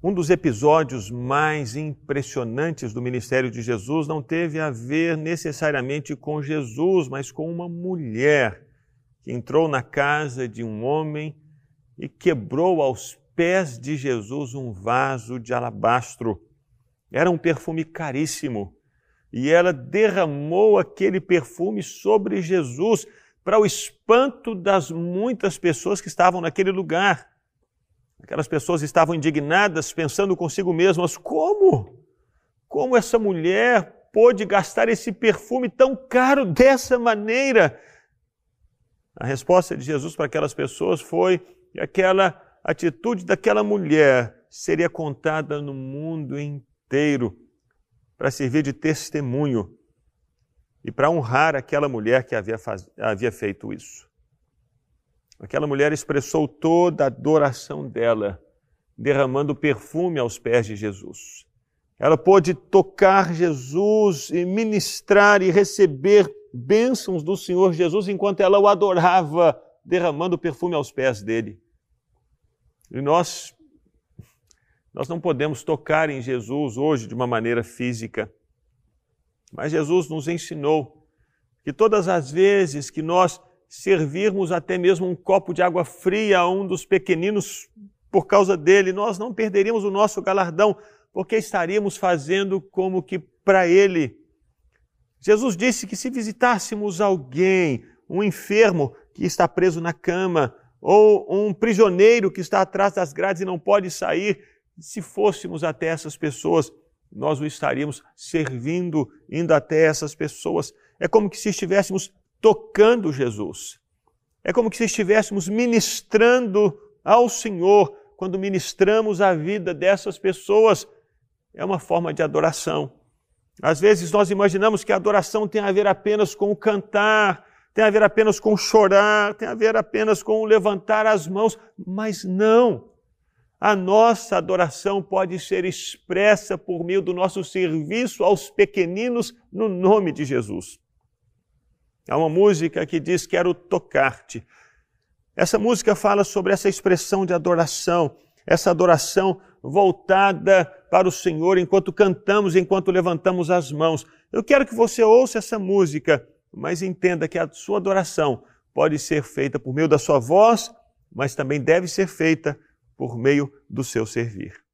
Um dos episódios mais impressionantes do ministério de Jesus não teve a ver necessariamente com Jesus, mas com uma mulher que entrou na casa de um homem e quebrou aos pés de Jesus um vaso de alabastro. Era um perfume caríssimo e ela derramou aquele perfume sobre Jesus para o espanto das muitas pessoas que estavam naquele lugar. Aquelas pessoas estavam indignadas, pensando consigo mesmas: como? Como essa mulher pôde gastar esse perfume tão caro dessa maneira? A resposta de Jesus para aquelas pessoas foi que aquela atitude daquela mulher seria contada no mundo inteiro para servir de testemunho e para honrar aquela mulher que havia, faz... havia feito isso. Aquela mulher expressou toda a adoração dela, derramando perfume aos pés de Jesus. Ela pôde tocar Jesus e ministrar e receber bênçãos do Senhor Jesus enquanto ela o adorava, derramando perfume aos pés dele. E nós nós não podemos tocar em Jesus hoje de uma maneira física. Mas Jesus nos ensinou que todas as vezes que nós servirmos até mesmo um copo de água fria a um dos pequeninos por causa dele, nós não perderíamos o nosso galardão, porque estaríamos fazendo como que para ele. Jesus disse que se visitássemos alguém, um enfermo que está preso na cama, ou um prisioneiro que está atrás das grades e não pode sair, se fôssemos até essas pessoas, nós o estaríamos servindo, indo até essas pessoas. É como que se estivéssemos tocando Jesus. É como se estivéssemos ministrando ao Senhor quando ministramos a vida dessas pessoas. É uma forma de adoração. Às vezes nós imaginamos que a adoração tem a ver apenas com o cantar, tem a ver apenas com chorar, tem a ver apenas com levantar as mãos, mas não. A nossa adoração pode ser expressa por meio do nosso serviço aos pequeninos no nome de Jesus. Há uma música que diz Quero tocar-te. Essa música fala sobre essa expressão de adoração, essa adoração voltada para o Senhor enquanto cantamos, enquanto levantamos as mãos. Eu quero que você ouça essa música, mas entenda que a sua adoração pode ser feita por meio da sua voz, mas também deve ser feita por meio do seu servir.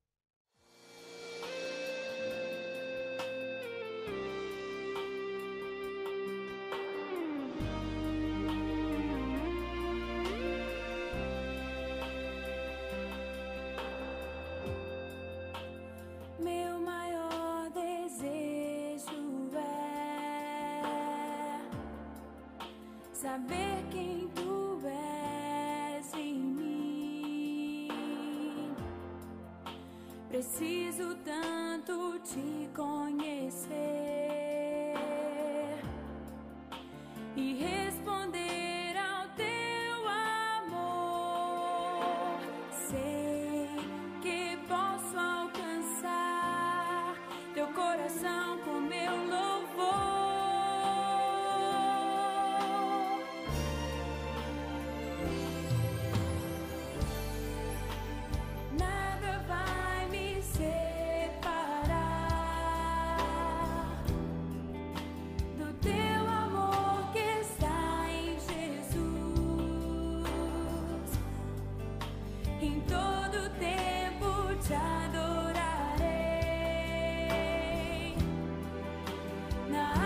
saber quem tu és em mim. Preciso tanto te conhecer. 那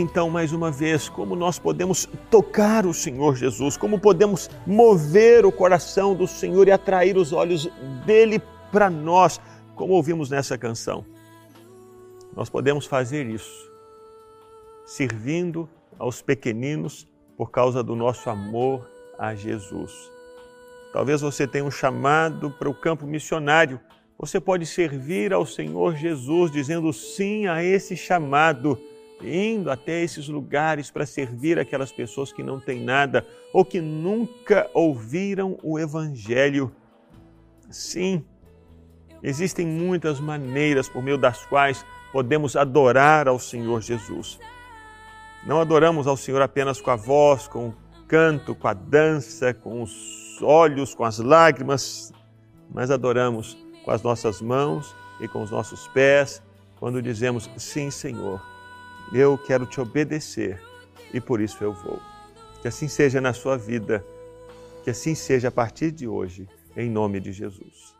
Então, mais uma vez, como nós podemos tocar o Senhor Jesus, como podemos mover o coração do Senhor e atrair os olhos dele para nós, como ouvimos nessa canção. Nós podemos fazer isso servindo aos pequeninos por causa do nosso amor a Jesus. Talvez você tenha um chamado para o campo missionário. Você pode servir ao Senhor Jesus dizendo sim a esse chamado, indo até esses lugares para servir aquelas pessoas que não têm nada ou que nunca ouviram o Evangelho. Sim, existem muitas maneiras por meio das quais podemos adorar ao Senhor Jesus. Não adoramos ao Senhor apenas com a voz, com o canto, com a dança, com os olhos, com as lágrimas, mas adoramos com as nossas mãos e com os nossos pés, quando dizemos: Sim, Senhor, eu quero te obedecer e por isso eu vou. Que assim seja na sua vida, que assim seja a partir de hoje, em nome de Jesus.